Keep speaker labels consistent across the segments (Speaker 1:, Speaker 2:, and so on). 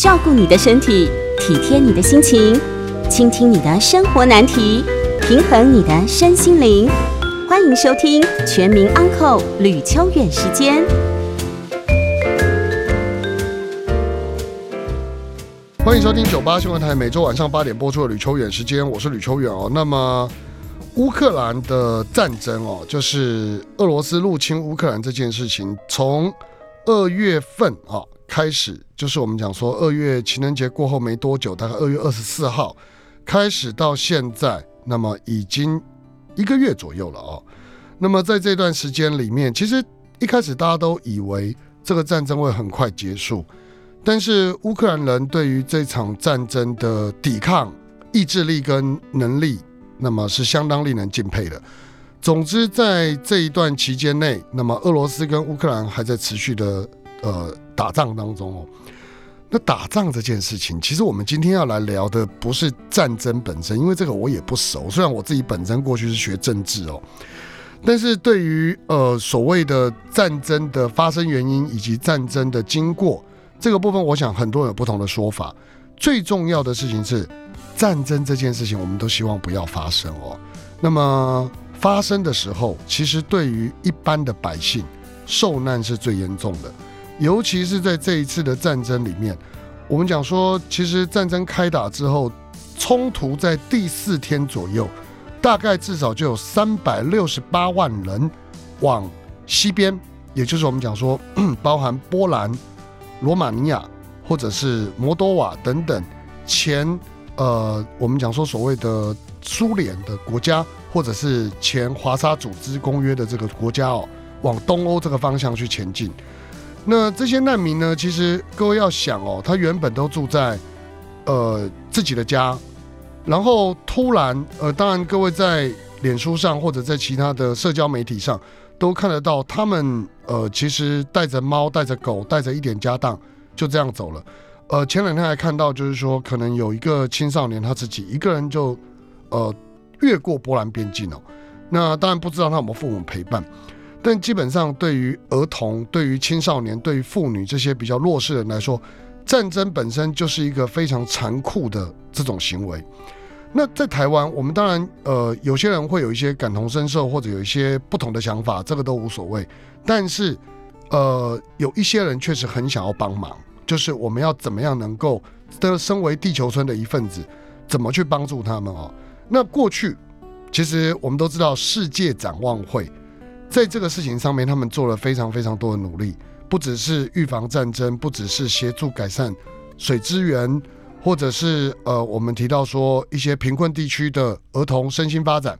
Speaker 1: 照顾你的身体，体贴你的心情，倾听你的生活难题，平衡你的身心灵。欢迎收听《全民安扣吕秋远时间》。
Speaker 2: 欢迎收听九八新闻台每周晚上八点播出的吕秋远时间，我是吕秋远哦。那么。乌克兰的战争哦，就是俄罗斯入侵乌克兰这件事情，从二月份啊开始，就是我们讲说二月情人节过后没多久，大概二月二十四号开始到现在，那么已经一个月左右了哦。那么在这段时间里面，其实一开始大家都以为这个战争会很快结束，但是乌克兰人对于这场战争的抵抗意志力跟能力。那么是相当令人敬佩的。总之，在这一段期间内，那么俄罗斯跟乌克兰还在持续的呃打仗当中哦。那打仗这件事情，其实我们今天要来聊的不是战争本身，因为这个我也不熟。虽然我自己本身过去是学政治哦，但是对于呃所谓的战争的发生原因以及战争的经过这个部分，我想很多人有不同的说法。最重要的事情是。战争这件事情，我们都希望不要发生哦。那么发生的时候，其实对于一般的百姓，受难是最严重的。尤其是在这一次的战争里面，我们讲说，其实战争开打之后，冲突在第四天左右，大概至少就有三百六十八万人往西边，也就是我们讲说，包含波兰、罗马尼亚或者是摩多瓦等等前。呃，我们讲说所谓的苏联的国家，或者是前华沙组织公约的这个国家哦，往东欧这个方向去前进。那这些难民呢，其实各位要想哦，他原本都住在呃自己的家，然后突然呃，当然各位在脸书上或者在其他的社交媒体上都看得到，他们呃其实带着猫、带着狗、带着一点家当就这样走了。呃，前两天还看到，就是说可能有一个青少年他自己一个人就，呃，越过波兰边境哦。那当然不知道他有没有父母陪伴，但基本上对于儿童、对于青少年、对于妇女这些比较弱势人来说，战争本身就是一个非常残酷的这种行为。那在台湾，我们当然呃，有些人会有一些感同身受，或者有一些不同的想法，这个都无所谓。但是呃，有一些人确实很想要帮忙。就是我们要怎么样能够的身为地球村的一份子，怎么去帮助他们哦？那过去其实我们都知道，世界展望会在这个事情上面，他们做了非常非常多的努力，不只是预防战争，不只是协助改善水资源，或者是呃，我们提到说一些贫困地区的儿童身心发展，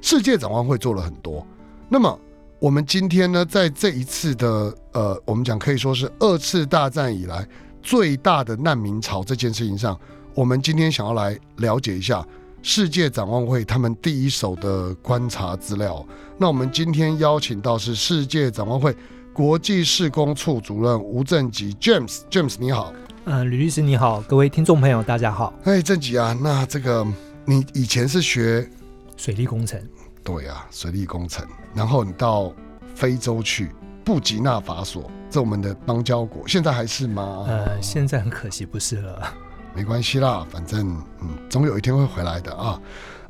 Speaker 2: 世界展望会做了很多。那么我们今天呢，在这一次的呃，我们讲可以说是二次大战以来最大的难民潮这件事情上，我们今天想要来了解一下世界展望会他们第一手的观察资料。那我们今天邀请到是世界展望会国际事工处主任吴正吉 James，James 你好，
Speaker 3: 嗯，吕律师你好，各位听众朋友大家好。
Speaker 2: 哎，正吉啊，那这个你以前是学
Speaker 3: 水利工程？
Speaker 2: 对啊，水利工程。然后你到非洲去，布吉纳法索，这我们的邦交国，现在还是吗？
Speaker 3: 呃，现在很可惜不是了。
Speaker 2: 没关系啦，反正嗯，总有一天会回来的啊。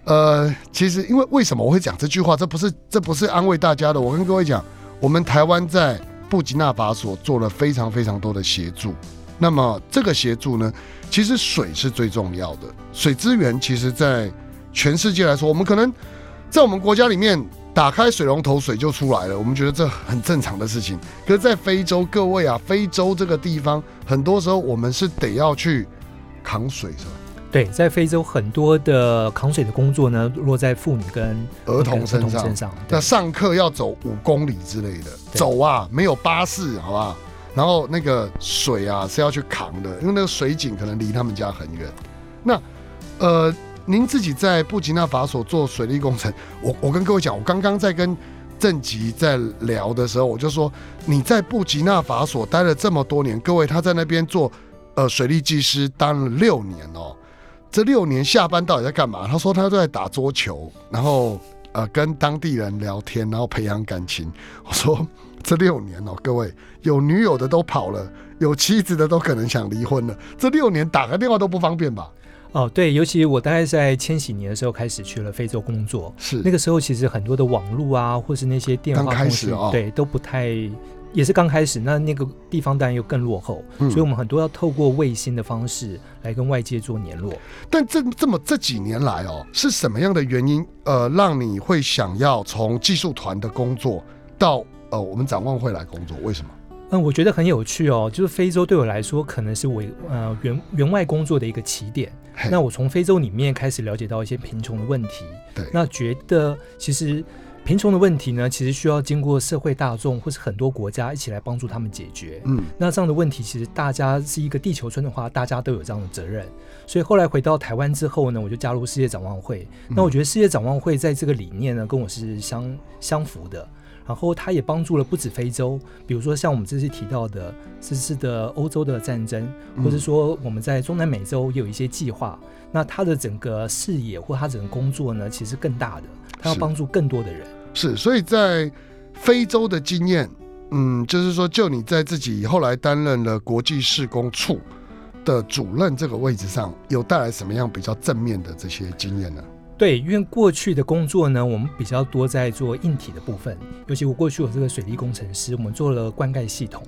Speaker 2: 呃，其实因为为什么我会讲这句话？这不是这不是安慰大家的。我跟各位讲，我们台湾在布吉纳法索做了非常非常多的协助。那么这个协助呢，其实水是最重要的，水资源其实在全世界来说，我们可能。在我们国家里面，打开水龙头，水就出来了。我们觉得这很正常的事情。可是，在非洲，各位啊，非洲这个地方，很多时候我们是得要去扛水，是吧？
Speaker 3: 对，在非洲很多的扛水的工作呢，落在妇女跟
Speaker 2: 儿童身上。那上课要走五公里之类的，走啊，没有巴士，好不好？然后那个水啊是要去扛的，因为那个水井可能离他们家很远。那，呃。您自己在布吉纳法索做水利工程，我我跟各位讲，我刚刚在跟郑吉在聊的时候，我就说你在布吉纳法索待了这么多年，各位他在那边做呃水利技师当了六年哦，这六年下班到底在干嘛？他说他都在打桌球，然后呃跟当地人聊天，然后培养感情。我说这六年哦，各位有女友的都跑了，有妻子的都可能想离婚了。这六年打个电话都不方便吧？
Speaker 3: 哦，对，尤其我大概在千禧年的时候开始去了非洲工作，
Speaker 2: 是
Speaker 3: 那个时候其实很多的网络啊，或是那些电话
Speaker 2: 刚开，始哦
Speaker 3: 对，都不太，也是刚开始。那那个地方当然又更落后，
Speaker 2: 嗯
Speaker 3: 所以我们很多要透过卫星的方式来跟外界做联络。
Speaker 2: 但这这么这几年来哦，是什么样的原因呃，让你会想要从技术团的工作到呃我们展望会来工作？为什么？
Speaker 3: 嗯，我觉得很有趣哦，就是非洲对我来说可能是我呃员员外工作的一个起点。那我从非洲里面开始了解到一些贫穷的问题，
Speaker 2: 对
Speaker 3: 那觉得其实贫穷的问题呢，其实需要经过社会大众或是很多国家一起来帮助他们解决。
Speaker 2: 嗯
Speaker 3: 那这样的问题，其实大家是一个地球村的话，大家都有这样的责任。所以后来回到台湾之后呢，我就加入世界展望会。
Speaker 2: 嗯
Speaker 3: 那我觉得世界展望会在这个理念呢，跟我是相相符的。然后它也帮助了不止非洲，比如说像我们这次提到的这次的欧洲的战争，
Speaker 2: 嗯
Speaker 3: 或者说我们在中南美洲也有一些计划。那它的整个视野或它整个工作呢，其实更大的，它要帮助更多的人。
Speaker 2: 是，所以在非洲的经验，嗯，就是说，就你在自己后来担任了国际事工处的主任这个位置上，有带来什么样比较正面的这些经验呢？
Speaker 3: 对，因为过去的工作呢，我们比较多在做硬体的部分，尤其我过去有这个水利工程师，我们做了灌溉系统。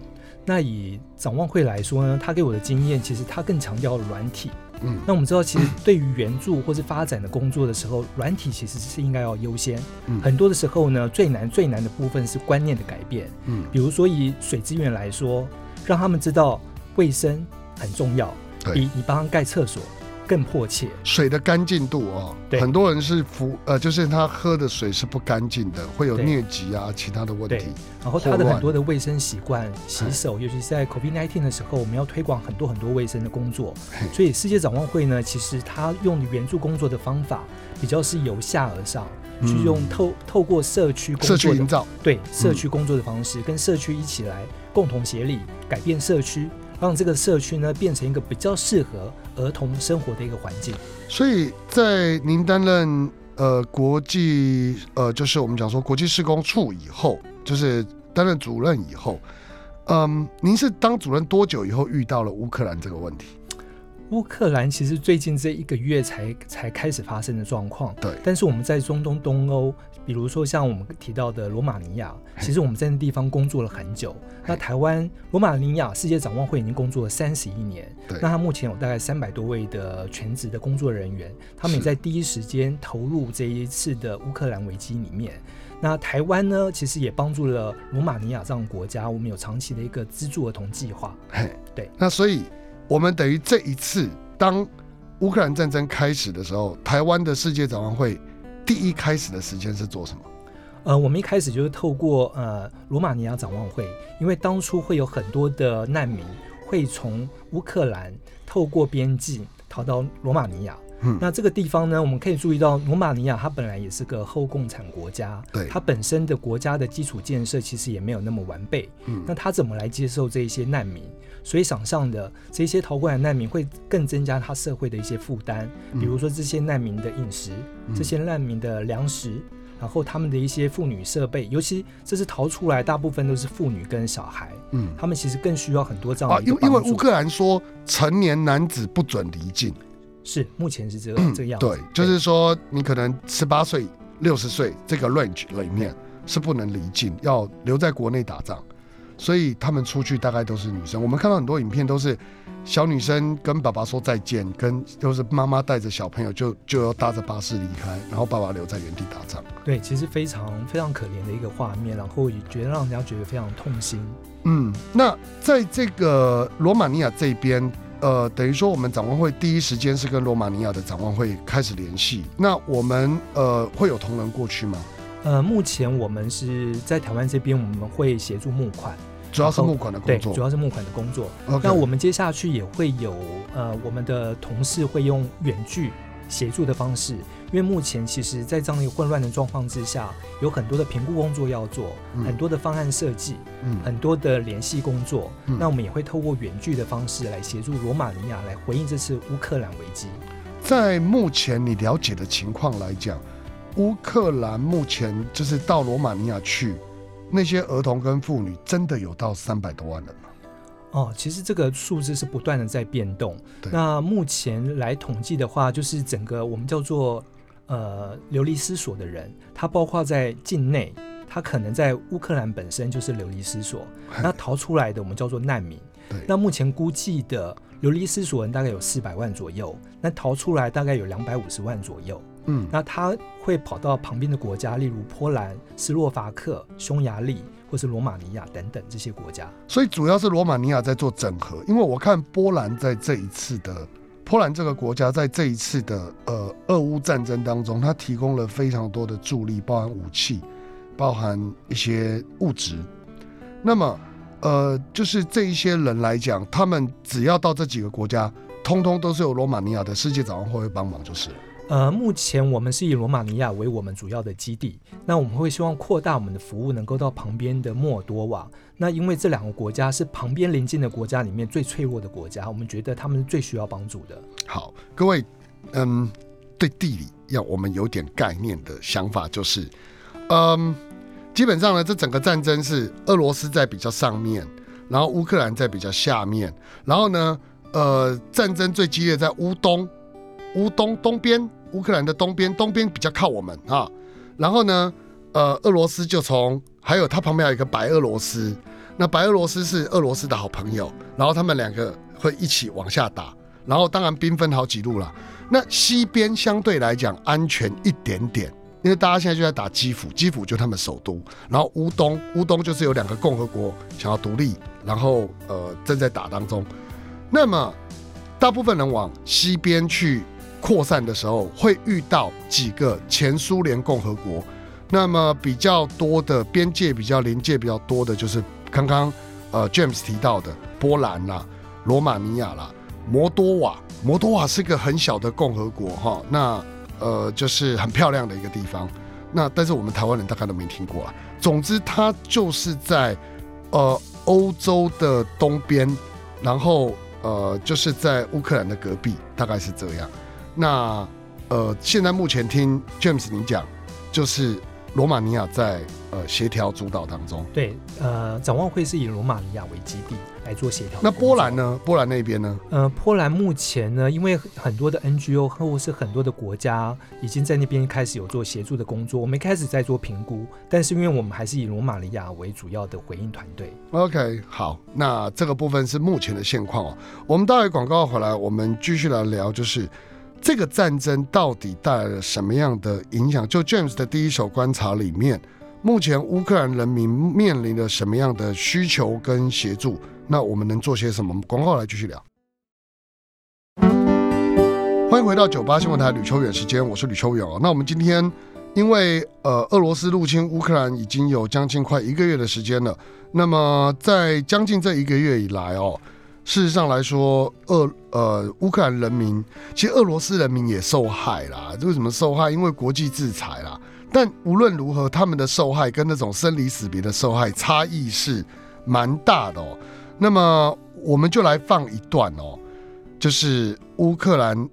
Speaker 3: 那以展望会来说呢，他给我的经验，其实他更强调软体。
Speaker 2: 嗯。
Speaker 3: 那我们知道，其实对于援助或是发展的工作的时候，软体其实是应该要优先。
Speaker 2: 嗯。
Speaker 3: 很多的时候呢，最难最难的部分是观念的改变。
Speaker 2: 嗯，
Speaker 3: 比如说以水资源来说，让他们知道卫生很重要，
Speaker 2: 对。
Speaker 3: 比你帮他盖厕所更迫切。
Speaker 2: 水的干净度哦，
Speaker 3: 对。
Speaker 2: 很多人是服呃，就是他喝的水是不干净的，会有疟疾啊，其他的问
Speaker 3: 对。
Speaker 2: 题。
Speaker 3: 然后
Speaker 2: 他
Speaker 3: 的很多的卫生习惯、洗手，尤其是在 COVID-19 的时候，我们要推广很多很多卫生的工作。所以世界展望会呢，其实他用援助工作的方法比较是由下而上，
Speaker 2: 嗯。
Speaker 3: 去用透透过社区工
Speaker 2: 社区
Speaker 3: 作的
Speaker 2: 营造，
Speaker 3: 对社区工作的方式，跟社区一起来共同协力改变社区，让这个社区呢变成一个比较适合儿童生活的一个环境。
Speaker 2: 所以在您担任呃国际呃，就是我们讲说国际施工处以后，就是担任主任以后，嗯，您是当主任多久以后遇到了乌克兰这个问题？
Speaker 3: 乌克兰其实最近这一个月才才开始发生的状况，
Speaker 2: 对
Speaker 3: 但是我们在中东、东欧，比如说像我们提到的罗马尼亚，其实我们在那地方工作了很久。那台湾罗马尼亚世界展望会已经工作了三十一年，
Speaker 2: 对
Speaker 3: 那他目前有大概三百多位的全职的工作人员，他们也在第一时间投入这一次的乌克兰危机里面。那台湾呢，其实也帮助了罗马尼亚这样的国家，我们有长期的一个资助儿童计划。
Speaker 2: 嘿，
Speaker 3: 对。
Speaker 2: 那所以我们等于这一次，当乌克兰战争开始的时候，台湾的世界展望会第一开始的时间是做什么？
Speaker 3: 呃，我们一开始就是透过呃罗马尼亚展望会，因为当初会有很多的难民会从乌克兰透过边境逃到罗马尼亚。
Speaker 2: 嗯
Speaker 3: 那这个地方呢，我们可以注意到，罗马尼亚它本来也是个后共产国家，
Speaker 2: 对
Speaker 3: 它本身的国家的基础建设其实也没有那么完备。
Speaker 2: 嗯
Speaker 3: 那它怎么来接受这一些难民？所以想象的这些逃过来的难民会更增加他社会的一些负担，
Speaker 2: 嗯
Speaker 3: 比如说这些难民的饮食，
Speaker 2: 嗯
Speaker 3: 这些难民的粮食，然后他们的一些妇女设备，尤其这是逃出来，大部分都是妇女跟小孩，
Speaker 2: 嗯
Speaker 3: 他们其实更需要很多这样
Speaker 2: 啊，
Speaker 3: 的。
Speaker 2: 因为因为乌克兰说成年男子不准离境，
Speaker 3: 是目前是这个、这个样子。
Speaker 2: 对，就是说你可能十八岁、六十岁这个 range 里面是不能离境，要留在国内打仗，所以他们出去大概都是女生。我们看到很多影片都是小女生跟爸爸说再见，跟就是妈妈带着小朋友就就要搭着巴士离开，然后爸爸留在原地打仗。
Speaker 3: 对，其实非常非常可怜的一个画面，然后也觉得让人家觉得非常痛心。
Speaker 2: 嗯，那在这个罗马尼亚这边，呃，等于说我们展望会第一时间是跟罗马尼亚的展望会开始联系。那我们呃会有同仁过去吗？
Speaker 3: 呃，目前我们是在台湾这边，我们会协助募款，
Speaker 2: 主要是募款的，工作。
Speaker 3: 主要是募款的工作。那我们接下去也会有呃，我们的同事会用远距协助的方式，因为目前其实在这样一个混乱的状况之下，有很多的评估工作要做，
Speaker 2: 嗯
Speaker 3: 很多的方案设计，
Speaker 2: 嗯
Speaker 3: 很多的联系工作。
Speaker 2: 嗯
Speaker 3: 那我们也会透过远距的方式来协助罗马尼亚来回应这次乌克兰危机。
Speaker 2: 在目前你了解的情况来讲，乌克兰目前就是到罗马尼亚去那些儿童跟妇女真的有到三百多万人吗？
Speaker 3: 哦，其实这个数字是不断的在变动。那目前来统计的话，就是整个我们叫做呃流离失所的人，他包括在境内，他可能在乌克兰本身就是流离失所，那逃出来的我们叫做难民。那目前估计的流离失所人大概有四百万左右，那逃出来大概有两百五十万左右。
Speaker 2: 嗯，
Speaker 3: 那他会跑到旁边的国家，例如波兰、斯洛伐克、匈牙利或是罗马尼亚等等这些国家。
Speaker 2: 所以主要是罗马尼亚在做整合，因为我看波兰在这一次的波兰这个国家在这一次的呃俄乌战争当中，它提供了非常多的助力，包含武器，包含一些物质。那么呃，就是这一些人来讲，他们只要到这几个国家，通通都是由罗马尼亚的世界展望会会帮忙，就是。
Speaker 3: 呃，目前我们是以罗马尼亚为我们主要的基地，那我们会希望扩大我们的服务，能够到旁边的莫尔多瓦。那因为这两个国家是旁边邻近的国家里面最脆弱的国家，我们觉得他们是最需要帮助的。
Speaker 2: 好，各位，嗯，对地理要我们有点概念的想法就是，嗯，基本上呢，这整个战争是俄罗斯在比较上面，然后乌克兰在比较下面，然后呢，呃，战争最激烈在乌东，乌东东边，乌克兰的东边，东边比较靠我们啊，然后呢，呃，俄罗斯就从还有它旁边有一个白俄罗斯，那白俄罗斯是俄罗斯的好朋友，然后他们两个会一起往下打。然后当然兵分好几路了。那西边相对来讲安全一点点，因为大家现在就在打基辅，基辅就他们首都。然后乌东，乌东就是有两个共和国想要独立，然后呃正在打当中。那么大部分人往西边去扩散的时候，会遇到几个前苏联共和国。那么比较多的边界比较临界比较多的就是刚刚呃 James 提到的波兰啦、罗马尼亚啦。摩多瓦，摩多瓦是个很小的共和国哈，那呃就是很漂亮的一个地方，那但是我们台湾人大概都没听过啊。总之，它就是在呃欧洲的东边，然后呃就是在乌克兰的隔壁，大概是这样。那呃现在目前听 James 你讲，就是罗马尼亚在呃协调主导当中。
Speaker 3: 对，呃，展望会是以罗马尼亚为基地来做协调。
Speaker 2: 那波兰？呢？波兰那边呢？
Speaker 3: 呃，波兰目前呢，因为很多的 NGO 或是很多的国家已经在那边开始有做协助的工作，我们开始在做评估，但是因为我们还是以罗马尼亚为主要的回应团队。
Speaker 2: OK，好，那这个部分是目前的现况哦。我们待会广告回来，我们继续来聊，就是这个战争到底带来了什么样的影响？就 James 的第一手观察里面，目前乌克兰人民面临了什么样的需求跟协助？那我们能做些什么？广告来继续聊。欢迎回到九八新闻台吕秋远时间，我是吕秋远哦。那我们今天因为呃俄罗斯入侵乌克兰已经有将近快一个月的时间了，那么在将近这一个月以来哦，事实上来说，俄呃乌克兰人民其实俄罗斯人民也受害啦。为什么受害？因为国际制裁啦。但无论如何，他们的受害跟那种生离死别的受害差异是蛮大的哦。那么我们就来放一段哦，就是乌克兰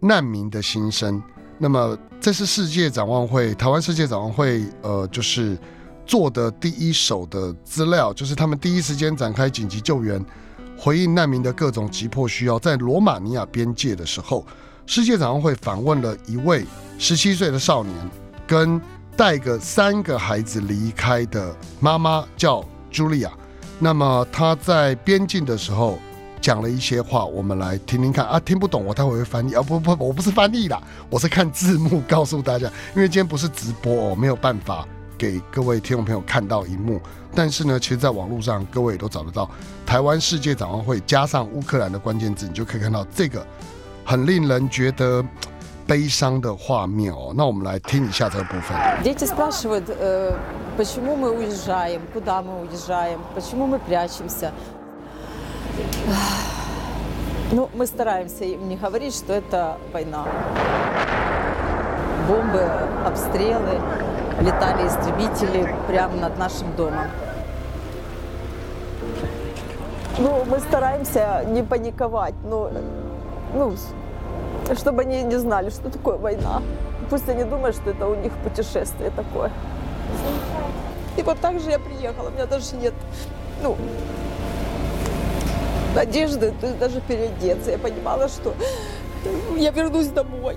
Speaker 2: 难民的心声。那么这是世界展望会，台湾世界展望会，呃，就是做的第一手的资料，就是他们第一时间展开紧急救援，回应难民的各种急迫需要。在罗马尼亚边界的时候，世界展望会访问了一位十七岁的少年，跟带个三个孩子离开的妈妈，叫茱莉亚。那么他在边境的时候讲了一些话，我们来听听看啊，听不懂我待会会翻译啊，不不，我不是翻译啦，我是看字幕告诉大家，因为今天不是直播哦，没有办法给各位听众朋友看到荧幕，但是呢，其实在网络上各位也都找得到，台湾世界展望会加上乌克兰的关键字，你就可以看到这个很令人觉得悲伤的画面哦。那我们来听一下这个部分。
Speaker 4: Дети спрашивают, э, почему мы уезжаем, куда мы уезжаем, почему мы прячемся. Ну, мы стараемся им не говорить, что это война. Бомбы, обстрелы, Летали истребители прямо над нашим домом. Ну, мы стараемся не паниковать, но, ну, чтобы они не знали, что такое война. Пусть они думают, что это у них путешествие такое. И вот так же я приехала, у меня даже нет, ну, надежды даже переодеться. Я понимала, что я вернусь домой.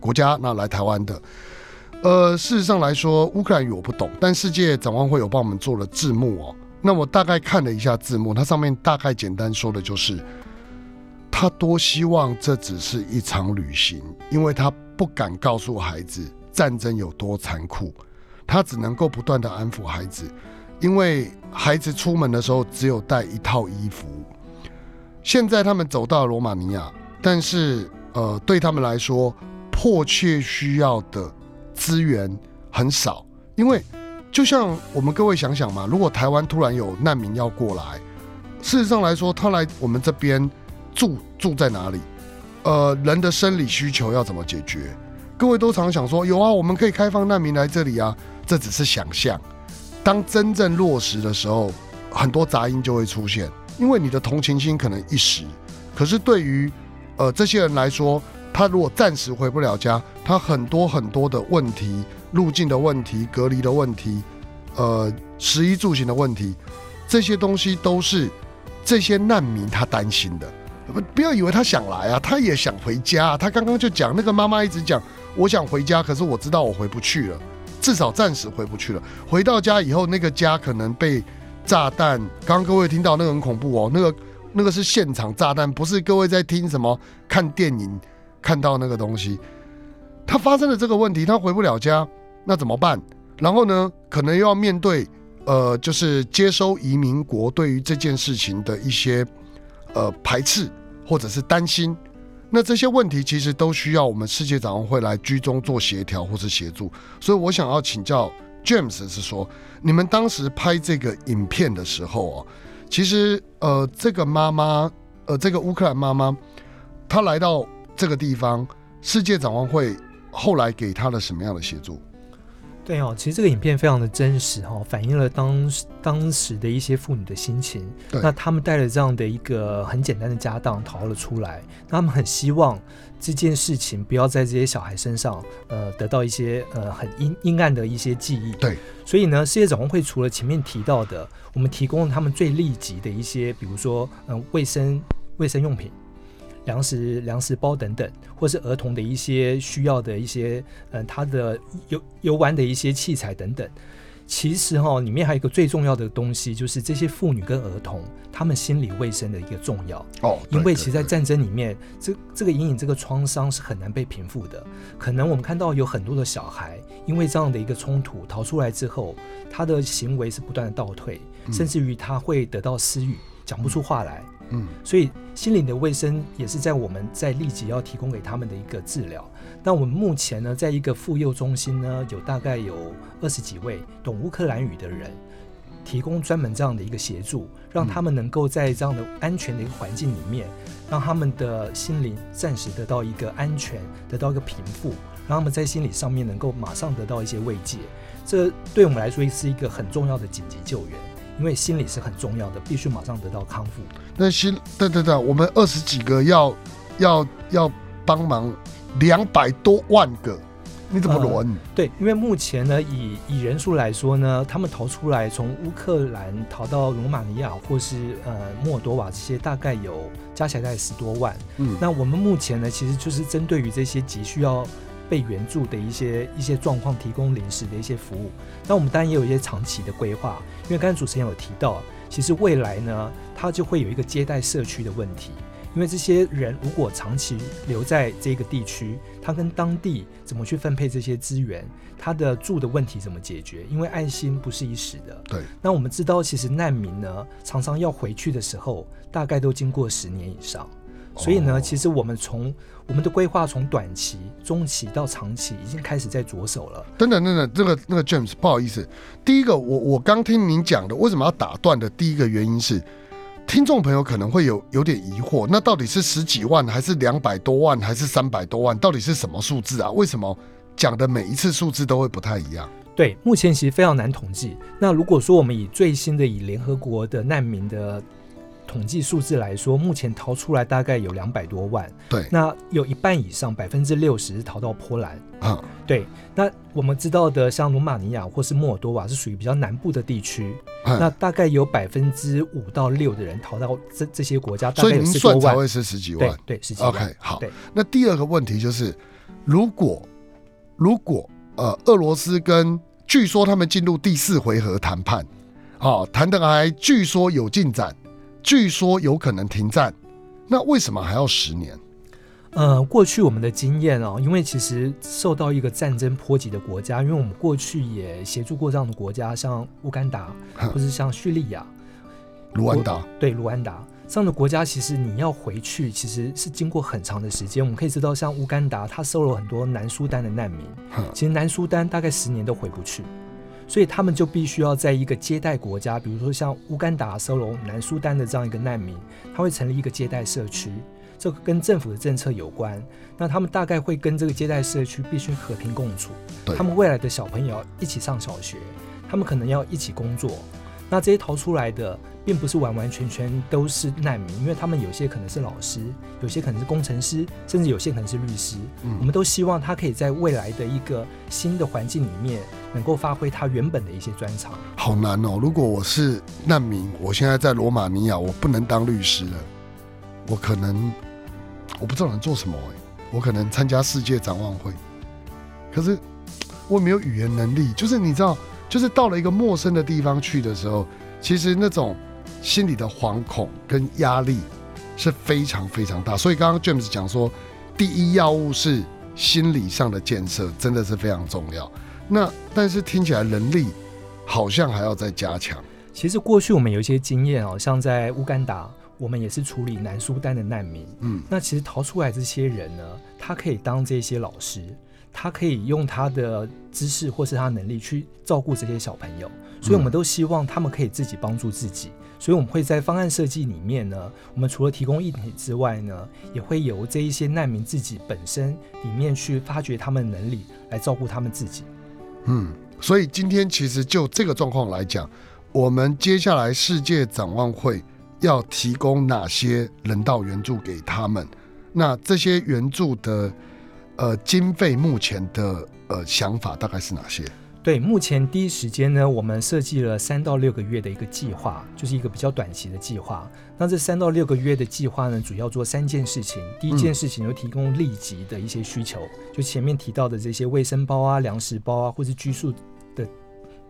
Speaker 2: 国家那来台湾的。呃，事实上来说，乌克兰语我不懂，但世界展望会有帮我们做了字幕哦。那我大概看了一下字幕，它上面大概简单说的就是，他多希望这只是一场旅行，因为他不敢告诉孩子战争有多残酷，他只能够不断的安抚孩子，因为孩子出门的时候只有带一套衣服。现在他们走到罗马尼亚，但是呃，对他们来说，迫切需要的。资源很少，因为就像我们各位想想嘛，如果台湾突然有难民要过来，事实上来说，他来我们这边住住在哪里？呃，人的生理需求要怎么解决？各位都常想说，有啊，我们可以开放难民来这里啊，这只是想象。当真正落实的时候，很多杂音就会出现，因为你的同情心可能一时，可是对于呃这些人来说。他如果暂时回不了家，他很多很多的问题，路径的问题、隔离的问题，呃，食衣住行的问题，这些东西都是这些难民他担心的。不，不要以为他想来啊，他也想回家。他刚刚就讲，那个妈妈一直讲，我想回家，可是我知道我回不去了，至少暂时回不去了。回到家以后，那个家可能被炸弹。刚刚各位听到那个很恐怖哦，那个那个是现场炸弹，不是各位在听什么看电影。看到那个东西，他发生了这个问题，他回不了家，那怎么办？然后呢，可能又要面对，呃，就是接收移民国对于这件事情的一些呃排斥或者是担心。那这些问题其实都需要我们世界展望会来居中做协调或是协助。所以我想要请教 James 是说，你们当时拍这个影片的时候哦，其实呃，这个妈妈，呃，这个乌克兰妈妈，她来到。这个地方，世界展望会后来给他了什么样的协助？
Speaker 3: 对哦，其实这个影片非常的真实哈，反映了当当时的一些妇女的心情。那他们带了这样的一个很简单的家当逃了出来，那他们很希望这件事情不要在这些小孩身上呃得到一些呃很阴阴暗的一些记忆。
Speaker 2: 对，
Speaker 3: 所以呢，世界展望会除了前面提到的，我们提供了他们最立即的一些，比如说嗯卫生卫生用品。粮食、粮食包等等，或是儿童的一些需要的一些，嗯，他的游游玩的一些器材等等。其实哈，里面还有一个最重要的东西，就是这些妇女跟儿童他们心理卫生的一个重要
Speaker 2: 哦。
Speaker 3: 因为其实，在战争里面，这这个阴影、这个创伤是很难被平复的。可能我们看到有很多的小孩，因为这样的一个冲突逃出来之后，他的行为是不断的倒退，甚至于他会得到私语，讲不出话来。嗯，所以心灵的卫生也是在我们在立即要提供给他们的一个治疗。那我们目前呢，在一个妇幼中心呢，有大概有二十几位懂乌克兰语的人，提供专门这样的一个协助，让他们能够在这样的安全的一个环境里面，让他们的心灵暂时得到一个安全，得到一个平复，让他们在心理上面能够马上得到一些慰藉。这对我们来说是一个很重要的紧急救援。因为心理是很重要的，必须马上得到康复。
Speaker 2: 那心，对对对，我们二十几个要要要帮忙两百多万个，你怎么轮？
Speaker 3: 对，因为目前呢，以以人数来说呢，他们逃出来从乌克兰逃到罗马尼亚或是呃莫多瓦这些，大概有加起来大概十多万。嗯，那我们目前呢，其实就是针对于这些急需要。被援助的一些一些状况，提供临时的一些服务。那我们当然也有一些长期的规划，因为刚才主持人有提到，其实未来呢，它就会有一个接待社区的问题。因为这些人如果长期留在这个地区，他跟当地怎么去分配这些资源，他的住的问题怎么解决？因为爱心不是一时的。
Speaker 2: 对。
Speaker 3: 那我们知道，其实难民呢，常常要回去的时候，大概都经过十年以上。所以呢，
Speaker 2: 哦
Speaker 3: 其实我们从我们的规划从短期、中期到长期已经开始在着手了。
Speaker 2: 等等等等，这个那个 James，不好意思，第一个我我刚听您讲的，为什么要打断的第一个原因是，听众朋友可能会有有点疑惑，那到底是十几万还是两百多万还是三百多万，到底是什么数字啊？为什么讲的每一次数字都会不太一样？
Speaker 3: 对，目前其实非常难统计。那如果说我们以最新的以联合国的难民的统计数字来说，目前逃出来大概有两百多万，
Speaker 2: 对，
Speaker 3: 那有一半以上，百分之六十是逃到波兰。
Speaker 2: 啊，
Speaker 3: 对，那我们知道的，像罗马尼亚或是莫尔多瓦是属于比较南部的地区，
Speaker 2: 嗯
Speaker 3: 那大概有百分之五到六的人逃到这这些国家，大概有。
Speaker 2: 算才会是十几
Speaker 3: 对
Speaker 2: 万。
Speaker 3: 对，十几万。
Speaker 2: OK，好
Speaker 3: 对。
Speaker 2: 那第二个问题就是，如果如果呃，俄罗斯跟据说他们进入第四回合谈判，哦，谈的还据说有进展，据说有可能停战，那为什么还要十年？
Speaker 3: 呃，过去我们的经验哦，因为其实受到一个战争波及的国家，因为我们过去也协助过这样的国家，像乌干达或是像叙利亚、
Speaker 2: 卢安达，
Speaker 3: 对卢安达。这样的国家，其实你要回去，其实是经过很长的时间。我们可以知道，像乌干达，它收了很多南苏丹的难民，其实南苏丹大概十年都回不去，所以他们就必须要在一个接待国家，比如说像乌干达收容南苏丹的这样一个难民，他会成立一个接待社区，这跟政府的政策有关。那他们大概会跟这个接待社区必须和平共处，他们未来的小朋友一起上小学，他们可能要一起工作。那这些逃出来的，并不是完完全全都是难民，因为他们有些可能是老师，有些可能是工程师，甚至有些可能是律师。
Speaker 2: 嗯
Speaker 3: 我们都希望他可以在未来的一个新的环境里面，能够发挥他原本的一些专长。
Speaker 2: 好难哦！如果我是难民，我现在在罗马尼亚，我不能当律师了，我可能我不知道能做什么哎，我可能参加世界展望会，可是我没有语言能力，就是你知道，就是到了一个陌生的地方去的时候，其实那种心里的惶恐跟压力是非常非常大。所以刚刚 James 讲说，第一要务是心理上的建设，真的是非常重要。那但是听起来人力好像还要再加强。
Speaker 3: 其实过去我们有一些经验哦，像在乌干达，我们也是处理南苏丹的难民。
Speaker 2: 嗯，
Speaker 3: 那其实逃出来这些人呢，他可以当这些老师，他可以用他的知识或是他能力去照顾这些小朋友，所以我们都希望他们可以自己帮助自己。所以我们会在方案设计里面呢，我们除了提供硬体之外呢，也会由这一些难民自己本身里面去发掘他们的能力，来照顾他们自己。
Speaker 2: 嗯，所以今天其实就这个状况来讲，我们接下来世界展望会要提供哪些人道援助给他们？那这些援助的呃经费目前的呃想法大概是哪些？
Speaker 3: 对，目前第一时间呢，我们设计了三到六个月的一个计划，就是一个比较短期的计划。那这三到六个月的计划呢，主要做三件事情。第一件事情就提供立即的一些需求，就前面提到的这些卫生包啊、粮食包啊，或是居住的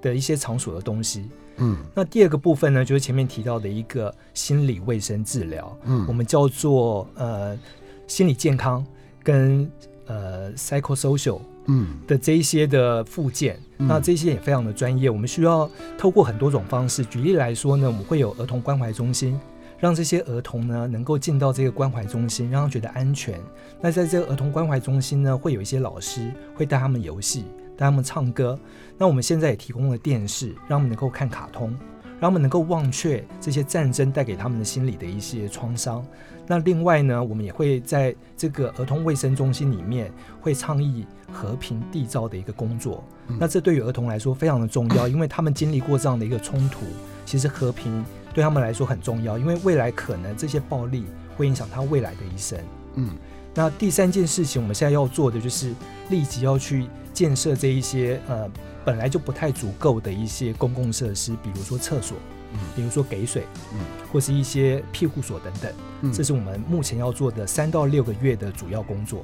Speaker 3: 的一些场所的东西。
Speaker 2: 嗯
Speaker 3: 那第二个部分呢，就是前面提到的一个心理卫生治疗，嗯我
Speaker 2: 嗯
Speaker 3: 们叫做呃心理健康跟呃 psychosocial
Speaker 2: 嗯
Speaker 3: 的这一些的附件，
Speaker 2: 嗯
Speaker 3: 那这些也非常的专业。我们需要透过很多种方式，举例来说呢，我们会有儿童关怀中心，让这些儿童呢能够进到这个关怀中心，让他觉得安全。那在这个儿童关怀中心呢，会有一些老师会带他们游戏，带他们唱歌。那我们现在也提供了电视，让他们能够看卡通，让他们能够忘却这些战争带给他们的心理的一些创伤。那另外呢，我们也会在这个儿童卫生中心里面会倡议和平缔造的一个工作。
Speaker 2: 嗯
Speaker 3: 那这对于儿童来说非常的重要，因为他们经历过这样的一个冲突，其实和平对他们来说很重要，因为未来可能这些暴力会影响他未来的一生。
Speaker 2: 嗯
Speaker 3: 那第三件事情，我们现在要做的就是立即要去建设这一些呃本来就不太足够的一些公共设施，比如说厕所，
Speaker 2: 嗯
Speaker 3: 比如说给水，
Speaker 2: 嗯
Speaker 3: 或是一些庇护所等等。
Speaker 2: 嗯
Speaker 3: 这是我们目前要做的三到六个月的主要工作。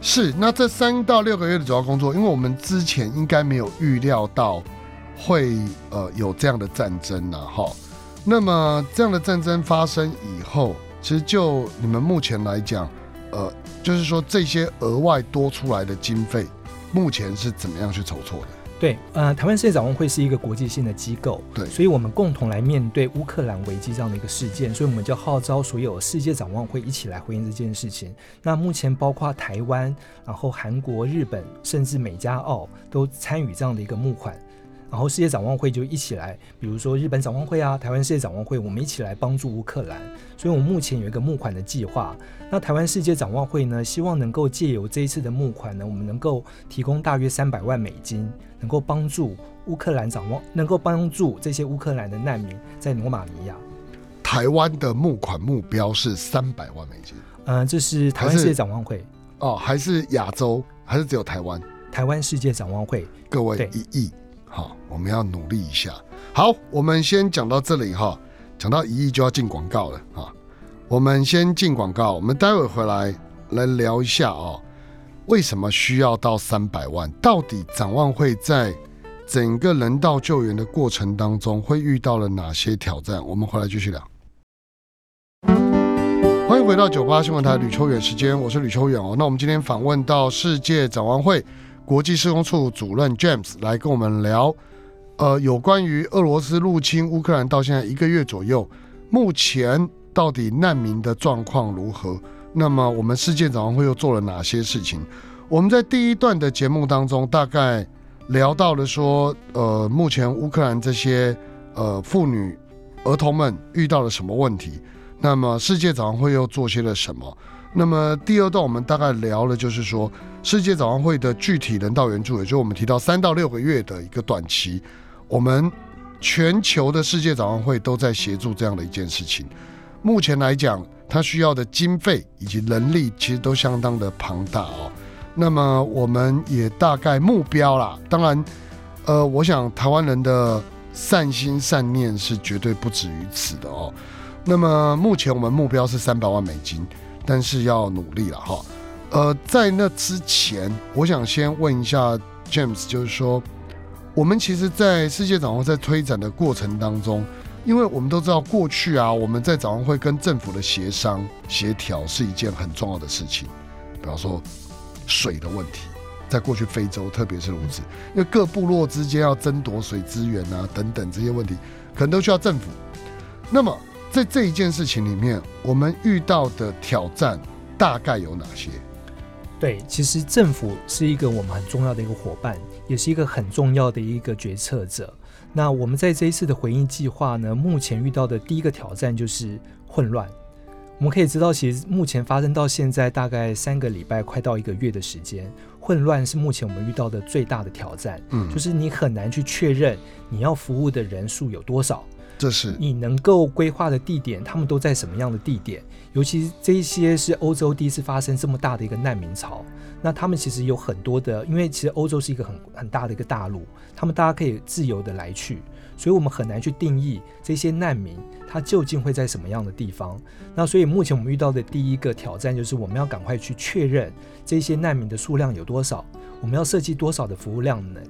Speaker 2: 是，那这三到六个月的主要工作，因为我们之前应该没有预料到会呃有这样的战争呐、哈。那么这样的战争发生以后，其实就你们目前来讲，呃，就是说这些额外多出来的经费，目前是怎么样去筹措的？
Speaker 3: 对，呃，台湾世界展望会是一个国际性的机构，
Speaker 2: 对
Speaker 3: 所以我们共同来面对乌克兰危机这样的一个事件，所以我们就号召所有世界展望会一起来回应这件事情。那目前包括台湾、然后韩国、日本，甚至美加澳都参与这样的一个募款。然后世界展望会就一起来，比如说日本展望会啊，台湾世界展望会，我们一起来帮助乌克兰。所以我们目前有一个募款的计划。那台湾世界展望会呢，希望能够借由这一次的募款呢，我们能够提供大约三百万美金，能够帮助乌克兰展望，能够帮助这些乌克兰的难民在罗马尼亚。
Speaker 2: 台湾的募款目标是三百万美金
Speaker 3: 嗯、这是台湾世界展望会，
Speaker 2: 哦，还是亚洲，还是只有台湾？
Speaker 3: 台湾世界展望会。
Speaker 2: 各位一亿，好，我们要努力一下。好，我们先讲到这里哈，讲到一亿就要进广告了啊。我们先进广告，我们待会回来来聊一下哦，为什么需要到三百万？到底展望会在整个人道救援的过程当中会遇到了哪些挑战？我们回来继续聊。欢迎回到九八新闻台吕秋远时间，我是吕秋远哦。那我们今天访问到世界展望会国际施工处主任 James 来跟我们聊，呃，有关于俄罗斯入侵乌克兰到现在一个月左右，目前到底难民的状况如何？那么我们世界展望会又做了哪些事情？我们在第一段的节目当中大概聊到了说，呃，目前乌克兰这些呃妇女、儿童们遇到了什么问题？那么世界展望会又做些了什么？那么第二段我们大概聊了，就是说世界展望会的具体人道援助，也就我们提到三到六个月的一个短期，我们全球的世界展望会都在协助这样的一件事情。目前来讲，它需要的经费以及人力其实都相当的庞大哦。那么我们也大概目标啦，当然，呃，我想台湾人的善心善念是绝对不止于此的哦。那么目前我们目标是三百万美金，但是要努力了哈。呃，在那之前，我想先问一下 James，就是说，我们其实，在世界展望在推展的过程当中，因为我们都知道过去啊，我们在展望会跟政府的协商协调是一件很重要的事情，比方说水的问题。在过去非洲，特别是如此，因为各部落之间要争夺水资源啊等等这些问题，可能都需要政府。那么在这一件事情里面，我们遇到的挑战大概有哪些？
Speaker 3: 对，其实政府是一个我们很重要的一个伙伴，也是一个很重要的一个决策者。那我们在这一次的回应计划呢，目前遇到的第一个挑战就是混乱。我们可以知道，其实目前发生到现在大概三个礼拜，快到一个月的时间，混乱是目前我们遇到的最大的挑战。
Speaker 2: 嗯，
Speaker 3: 就是你很难去确认你要服务的人数有多少，
Speaker 2: 这是
Speaker 3: 你能够规划的地点，他们都在什么样的地点？尤其这一些是欧洲第一次发生这么大的一个难民潮，那他们其实有很多的，因为其实欧洲是一个很很大的一个大陆，他们大家可以自由的来去，所以我们很难去定义这些难民他究竟会在什么样的地方。那所以目前我们遇到的第一个挑战就是我们要赶快去确认这些难民的数量有多少，我们要设计多少的服务量能。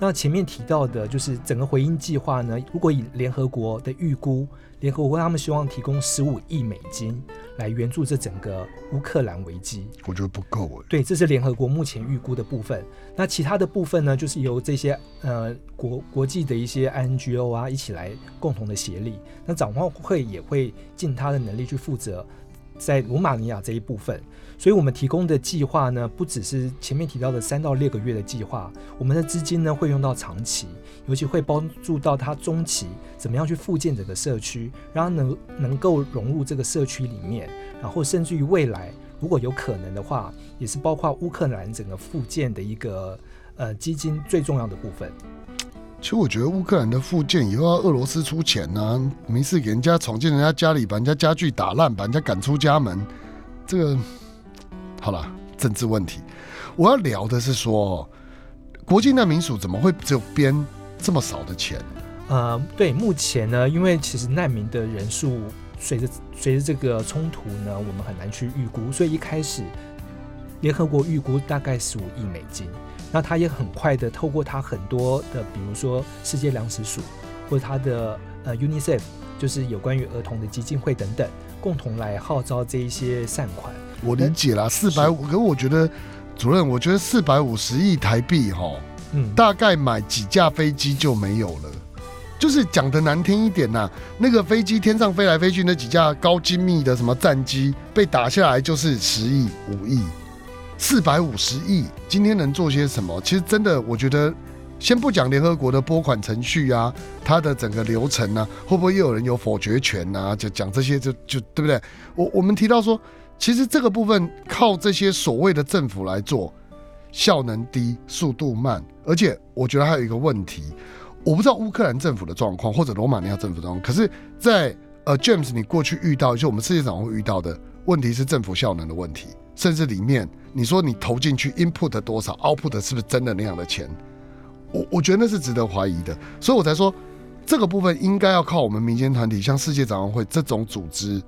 Speaker 3: 那前面提到的就是整个回应计划呢，如果以联合国的预估，联合国他们希望提供十五亿美金来援助这整个乌克兰危机。
Speaker 2: 我觉得不够哎。
Speaker 3: 对，这是联合国目前预估的部分。那其他的部分呢，就是由这些呃国国际的一些 NGO 啊一起来共同的协力。那展望会也会尽他的能力去负责在罗马尼亚这一部分。所以我们提供的计划呢，不只是前面提到的三到六个月的计划，我们的资金呢会用到长期，尤其会帮助到他中期怎么样去复建整个社区，让他能能够融入这个社区里面，然后甚至于未来如果有可能的话，也是包括乌克兰整个复建的一个呃基金最重要的部分。
Speaker 2: 其实我觉得乌克兰的复建以后要俄罗斯出钱呢、没事给人家闯进人家家里，把人家家具打烂，把人家赶出家门，这个好了，政治问题。我要聊的是说，国际难民署怎么会只有编这么少的钱？
Speaker 3: 呃，对，目前呢，因为其实难民的人数随着随着这个冲突呢，我们很难去预估，所以一开始联合国预估大概十五亿美金，那他也很快的透过他很多的，比如说世界粮食署或者他的呃 UNICEF，就是有关于儿童的基金会等等，共同来号召这一些善款。
Speaker 2: 我理解啦，四百五，可是我觉得主任，我觉得四百五十亿台币哈，
Speaker 3: 嗯，
Speaker 2: 大概买几架飞机就没有了。就是讲的难听一点呐、那个飞机天上飞来飞去，那几架高精密的什么战机被打下来就是十亿、五亿、四百五十亿。今天能做些什么？其实真的，我觉得，先不讲联合国的拨款程序啊，它的整个流程啊，会不会又有人有否决权啊？就讲这些就就对不对？我我们提到说，其实这个部分靠这些所谓的政府来做，效能低、速度慢，而且我觉得还有一个问题，我不知道乌克兰政府的状况或者罗马尼亚政府的状况，可是在，呃 James 你过去遇到，就我们世界上会遇到的问题是政府效能的问题，甚至里面你说你投进去 input 多少，output 是不是真的那样的钱？我我觉得那是值得怀疑的，所以我才说这个部分应该要靠我们民间团体，像世界展望会这种组织，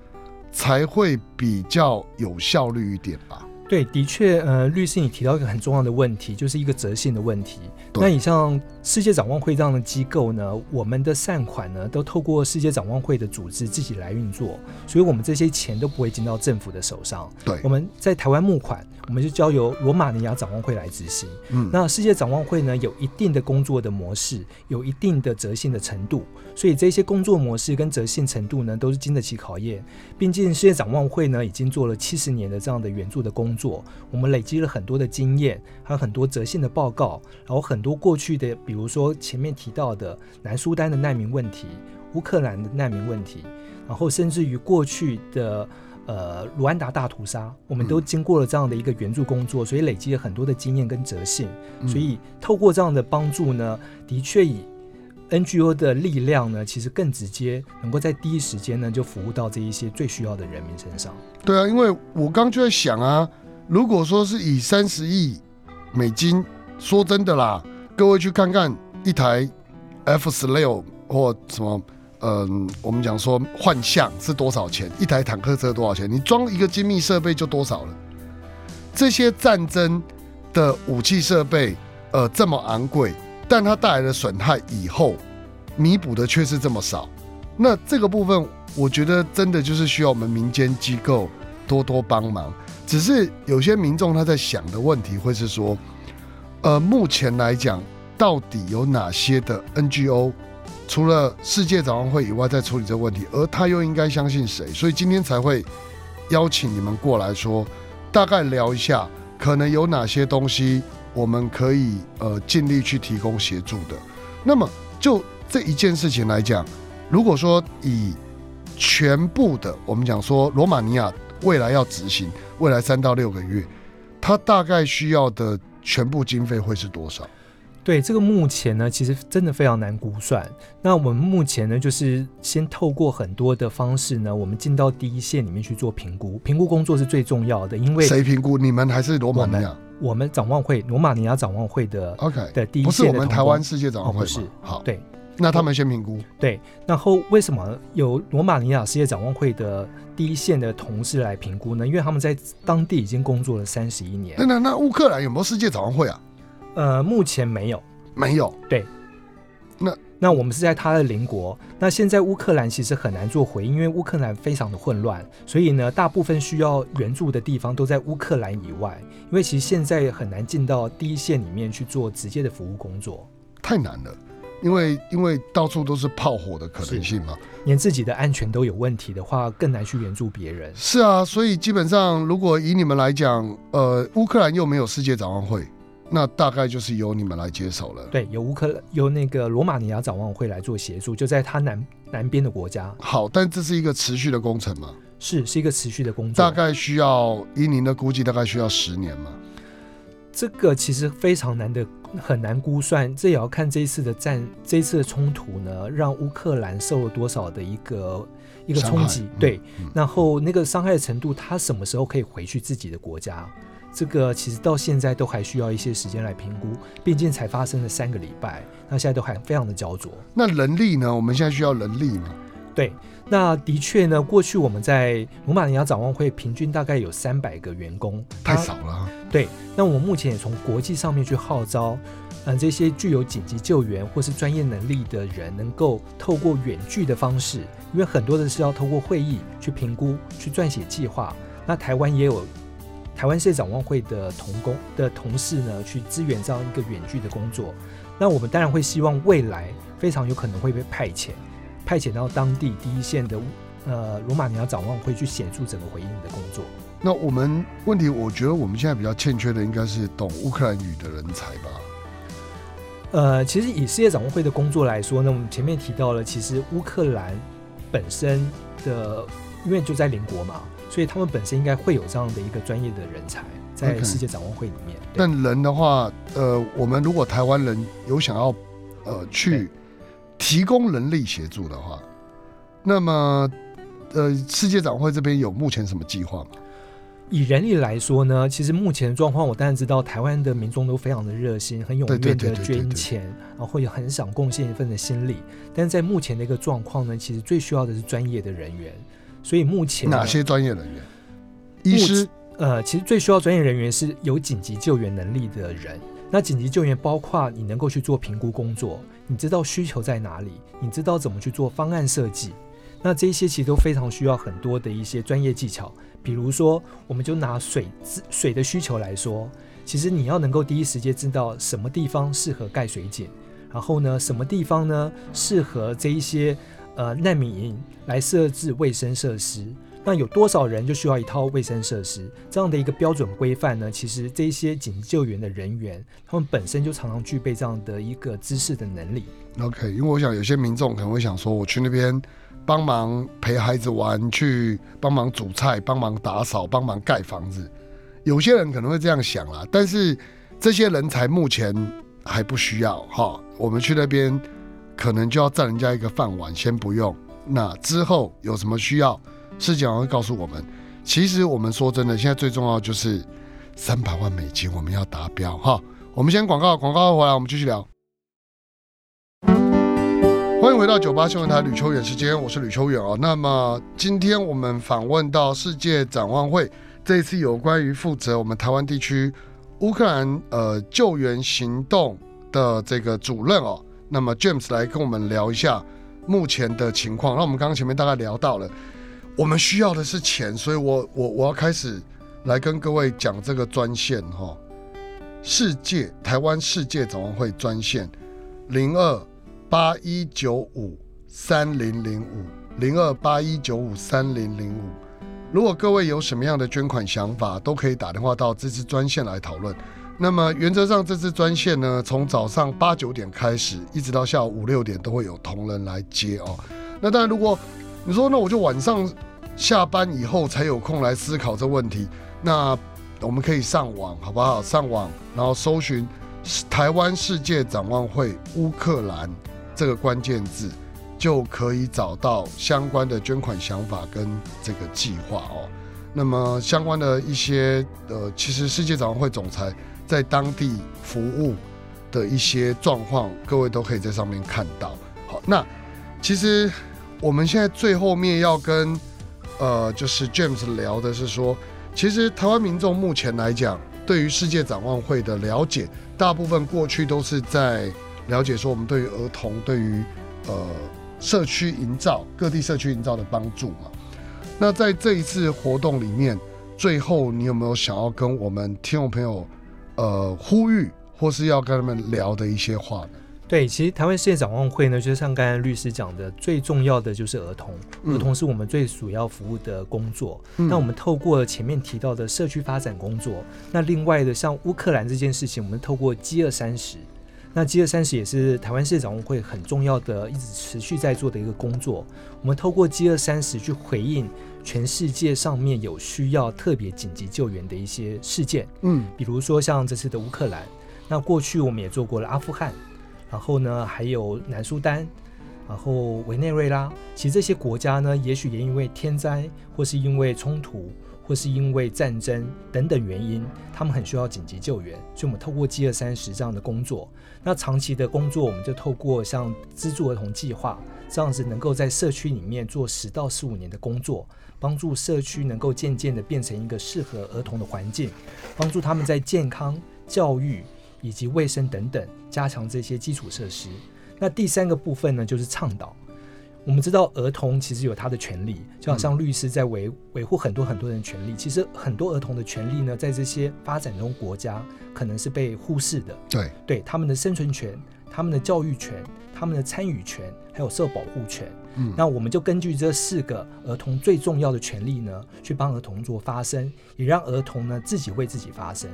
Speaker 2: 才会比较有效率一点吧。
Speaker 3: 对，的确，呃，律师你提到一个很重要的问题，就是一个责性的问题。那你像世界展望会这样的机构呢，我们的善款呢都透过世界展望会的组织自己来运作，所以我们这些钱都不会进到政府的手上。
Speaker 2: 对
Speaker 3: 我，们在台湾募款，我们就交由罗马尼亚展望会来执行。
Speaker 2: 嗯，
Speaker 3: 那世界展望会呢，有一定的工作的模式，有一定的责性的程度，所以这些工作模式跟责性程度呢，都是经得起考验。毕竟世界展望会呢，已经做了七十年的这样的援助的工作，我们累积了很多的经验，还有很多折信的报告，然后很多过去的，比如说前面提到的南苏丹的难民问题、乌克兰的难民问题，然后甚至于过去的。呃，卢安达大屠杀，我们都经过了这样的一个援助工作，所以累积了很多的经验跟折性。
Speaker 2: 嗯
Speaker 3: 所以透过这样的帮助呢，的确以 NGO 的力量呢，其实更直接，能够在第一时间呢就服务到这一些最需要的人民身上。
Speaker 2: 对啊，因为我刚就在想啊，如果说是以三十亿美金，说真的啦，各位去看看一台 F 十六或什么，嗯、我们讲说幻象是多少钱，一台坦克车多少钱，你装一个精密设备就多少了。这些战争的武器设备，呃，这么昂贵，但它带来的损害以后弥补的却是这么少。那这个部分，我觉得真的就是需要我们民间机构多多帮忙。只是有些民众他在想的问题会是说，呃，目前来讲，到底有哪些的 NGO 除了世界展望会以外在处理这个问题，而他又应该相信谁？所以今天才会邀请你们过来说，大概聊一下，可能有哪些东西我们可以呃尽力去提供协助的。那么就这一件事情来讲，如果说以全部的，我们讲说罗马尼亚未来要执行，未来三到六个月，它大概需要的全部经费会是多少？
Speaker 3: 对这个目前呢，其实真的非常难估算。那我们目前呢，就是先透过很多的方式呢，我们进到第一线里面去做评估。评估工作是最重要的，因为
Speaker 2: 谁评估？你们还是罗马尼亚
Speaker 3: 我们展望会罗马尼亚展望会的
Speaker 2: ？OK，
Speaker 3: 的第一
Speaker 2: 不是我们台湾世界展望会吗？
Speaker 3: 哦不是
Speaker 2: 好，
Speaker 3: 对
Speaker 2: 那他们先评估。
Speaker 3: 对，然后为什么有罗马尼亚世界展望会的第一线的同事来评估呢？因为他们在当地已经工作了三十一年
Speaker 2: 那。那那乌克兰有没有世界展望会啊？
Speaker 3: 呃，目前没有。
Speaker 2: 没有。
Speaker 3: 对，那那我们是在他的邻国。那现在乌克兰其实很难做回应，因为乌克兰非常的混乱，所以呢，大部分需要援助的地方都在乌克兰以外。因为其实现在很难进到第一线里面去做直接的服务工作，
Speaker 2: 太难了，因为因为到处都是炮火的可能性嘛。
Speaker 3: 连自己的安全都有问题的话，更难去援助别人。
Speaker 2: 是啊，所以基本上如果以你们来讲，呃，乌克兰又没有世界展望会，那大概就是由你们来接手了。
Speaker 3: 对，由乌克兰由那个罗马尼亚展望会来做协助，就在它南南边的国家，
Speaker 2: 好，但这是一个持续的工程嘛，
Speaker 3: 是是一个持续的工作。
Speaker 2: 大概需要以您的估计，大概需要十年嘛。
Speaker 3: 这个其实非常难的，很难估算。这也要看这一次的战，这一次的冲突呢，让乌克兰受了多少的一个一个冲击对，
Speaker 2: 嗯
Speaker 3: 然后那个伤害的程度，他什么时候可以回去自己的国家？这个其实到现在都还需要一些时间来评估，毕竟才发生了三个礼拜，那现在都还非常的焦灼。
Speaker 2: 那人力呢？我们现在需要人力吗？
Speaker 3: 对，那的确呢，过去我们在罗马尼亚展望会平均大概有三百个员工，
Speaker 2: 太少了啊。
Speaker 3: 对，那我目前也从国际上面去号召，嗯、这些具有紧急救援或是专业能力的人，能够透过远距的方式，因为很多的是要透过会议去评估、去撰写计划。那台湾也有台湾世界展望会的同工的同事呢，去支援这样一个远距的工作。那我们当然会希望未来非常有可能会被派遣，派遣到当地第一线的呃罗马尼亚展望会去协助整个回应的工作。
Speaker 2: 那我们问题，我觉得我们现在比较欠缺的应该是懂乌克兰语的人才吧。
Speaker 3: 呃，其实以世界展望会的工作来说呢，我们前面提到了，其实乌克兰本身的，因为就在邻国嘛，所以他们本身应该会有这样的一个专业的人才在世界展望会里面。对
Speaker 2: 但人的话，呃，我们如果台湾人有想要呃去提供人力协助的话，那么呃，世界展会这边有目前什么计划吗？
Speaker 3: 以人力来说呢，其实目前的状况，我当然知道台湾的民众都非常的热心，很踊跃的捐钱，然后也很想贡献一份的心力。但是在目前的一个状况呢，其实最需要的是专业的人员。所以目前
Speaker 2: 哪些专业人员？医师、
Speaker 3: 呃，其实最需要专业人员是有紧急救援能力的人。那紧急救援包括你能够去做评估工作，你知道需求在哪里，你知道怎么去做方案设计。那这些其实都非常需要很多的一些专业技巧。比如说，我们就拿水水的需求来说，其实你要能够第一时间知道什么地方适合盖水井，然后呢，什么地方呢适合这一些呃难民营来设置卫生设施。那有多少人就需要一套卫生设施这样的一个标准规范呢？其实这些紧急救援的人员，他们本身就常常具备这样的一个知识的能力。
Speaker 2: OK，因为我想有些民众可能会想说，我去那边帮忙陪孩子玩，去帮忙煮菜、帮忙打扫、帮忙盖房子。有些人可能会这样想啦，但是这些人才目前还不需要哈。我们去那边可能就要占人家一个饭碗，先不用。那之后有什么需要，市长会告诉我们。其实我们说真的，现在最重要就是三百万美金，我们要达标哈。我们先广告，广告回来我们继续聊。欢迎回到九八新闻台吕秋远时间，我是吕秋远哦。那么今天我们访问到世界展望会，这一次有关于负责我们台湾地区乌克兰呃救援行动的这个主任哦。那么 James 来跟我们聊一下目前的情况。那我们刚刚前面大概聊到了，我们需要的是钱，所以我我我要开始来跟各位讲这个专线哈、世界台湾世界展望会专线零二八一九五三零零五零二八一九五三零零五。如果各位有什么样的捐款想法，都可以打电话到这支专线来讨论。那么原则上，这支专线呢，从早上八九点开始，一直到下午五六点都会有同仁来接哦。那当然，如果你说那我就晚上下班以后才有空来思考这问题，那我们可以上网好不好？上网然后搜寻台湾世界展望会乌克兰这个关键字，就可以找到相关的捐款想法跟这个计划哦。那么相关的一些呃，其实世界展望会总裁在当地服务的一些状况，各位都可以在上面看到。好，那其实我们现在最后面要跟呃，就是 James 聊的是说，其实台湾民众目前来讲，对于世界展望会的了解，大部分过去都是在了解说我们对于儿童、对于呃社区营造、各地社区营造的帮助嘛。那在这一次活动里面，最后你有没有想要跟我们听众朋友呃呼吁，或是要跟他们聊的一些话呢？
Speaker 3: 对，其实台湾世界展望会呢，就是像刚才律师讲的，最重要的就是儿童，
Speaker 2: 嗯
Speaker 3: 儿童是我们最主要服务的工作。
Speaker 2: 嗯
Speaker 3: 那我们透过前面提到的社区发展工作，那另外的像乌克兰这件事情，我们透过饥饿三十，那饥饿三十也是台湾世界展望会很重要的，一直持续在做的一个工作。我们透过饥饿三十去回应全世界上面有需要特别紧急救援的一些事件。
Speaker 2: 嗯
Speaker 3: 比如说像这次的乌克兰，那过去我们也做过了阿富汗，然后呢还有南苏丹，然后委内瑞拉。其实这些国家呢，也许也因为天灾，或是因为冲突，或是因为战争等等原因，他们很需要紧急救援。所以我们透过饥饿三十这样的工作，那长期的工作，我们就透过像资助儿童计划这样子，能够在社区里面做十到十五年的工作。帮助社区能够渐渐的变成一个适合儿童的环境，帮助他们在健康、教育以及卫生等等加强这些基础设施。那第三个部分呢，就是倡导。我们知道儿童其实有他的权利，就好像律师在维维护很多很多人的权利。其实很多儿童的权利呢，在这些发展中国家可能是被忽视的。
Speaker 2: 对，
Speaker 3: 对他们的生存权、他们的教育权、他们的参与权，还有受保护权。
Speaker 2: 嗯，
Speaker 3: 那我们就根据这四个儿童最重要的权利呢，去帮儿童做发声，也让儿童呢自己为自己发声。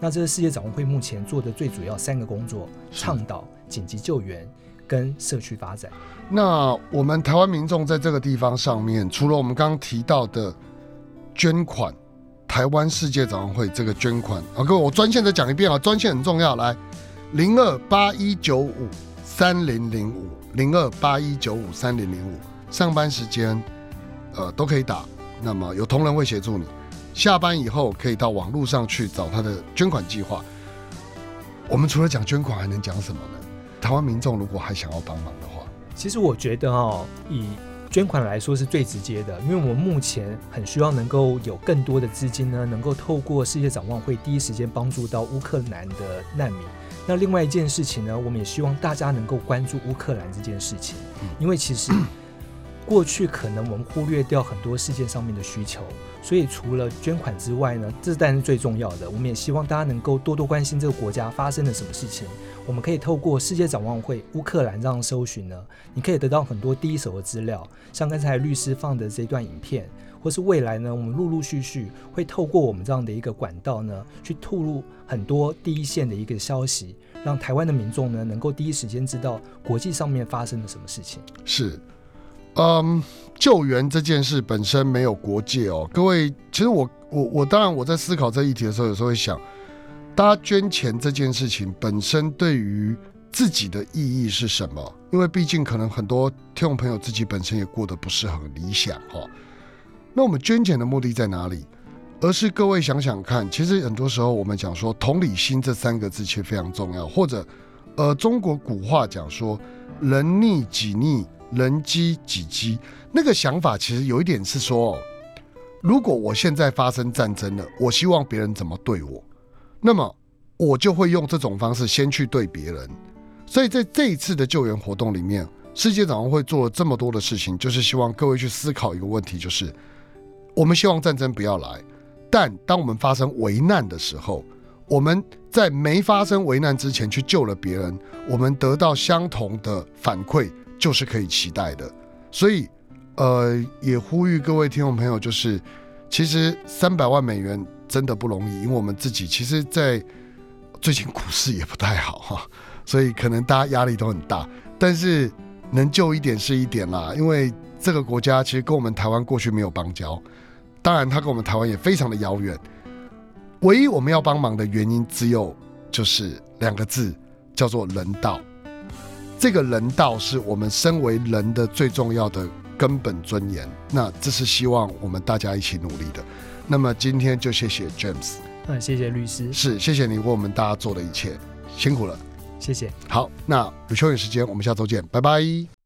Speaker 3: 那这是世界展望会目前做的最主要三个工作：倡导、紧急救援跟社区发展。
Speaker 2: 那我们台湾民众在这个地方上面，除了我们刚刚提到的捐款，台湾世界展望会这个捐款，啊，各位我专线再讲一遍啊，专线很重要，来零二八一九五三零零五零二八一九五三零零五，上班时间呃都可以打，那么有同仁会协助你，下班以后可以到网络上去找他的捐款计划。我们除了讲捐款，还能讲什么呢？台湾民众如果还想要帮忙的话，
Speaker 3: 其实我觉得哦，以捐款来说是最直接的，因为我们目前很需要能够有更多的资金呢，能够透过世界展望会第一时间帮助到乌克兰的难民。那另外一件事情呢，我们也希望大家能够关注乌克兰这件事情，因为其实过去可能我们忽略掉很多事件上面的需求，所以除了捐款之外呢，这当然是最重要的。我们也希望大家能够多多关心这个国家发生了什么事情。我们可以透过世界展望会乌克兰这样搜寻呢，你可以得到很多第一手的资料，像刚才律师放的这段影片，或是未来呢，我们陆陆续续会透过我们这样的一个管道呢，去吐露很多第一线的一个消息，让台湾的民众呢能够第一时间知道国际上面发生了什么事情。
Speaker 2: 是，嗯，救援这件事本身没有国界哦。各位，其实我我我当然我在思考这议题的时候，有时候会想，大家捐钱这件事情本身对于自己的意义是什么？因为毕竟可能很多听众朋友自己本身也过得不是很理想哈、那我们捐钱的目的在哪里？而是各位想想看，其实很多时候我们讲说同理心这三个字其实非常重要，或者呃中国古话讲说人逆己逆，人机己机，那个想法其实有一点是说，如果我现在发生战争了，我希望别人怎么对我，那么我就会用这种方式先去对别人。所以在这一次的救援活动里面，世界展望会做了这么多的事情，就是希望各位去思考一个问题，就是我们希望战争不要来，但当我们发生危难的时候，我们在没发生危难之前去救了别人，我们得到相同的反馈，就是可以期待的。所以，呃，也呼吁各位听众朋友，就是其实三百万美元真的不容易，因为我们自己其实，在最近股市也不太好哈，所以可能大家压力都很大，但是能救一点是一点啦，因为这个国家其实跟我们台湾过去没有邦交，当然它跟我们台湾也非常的遥远。唯一我们要帮忙的原因只有就是两个字，叫做人道。这个人道是我们身为人的最重要的根本尊严。那这是希望我们大家一起努力的。那么今天就谢谢 James，
Speaker 3: 那谢谢律师，
Speaker 2: 是谢谢你为我们大家做的一切，辛苦了。
Speaker 3: 谢谢。
Speaker 2: 好，那有休息时间，我们下周见，拜拜。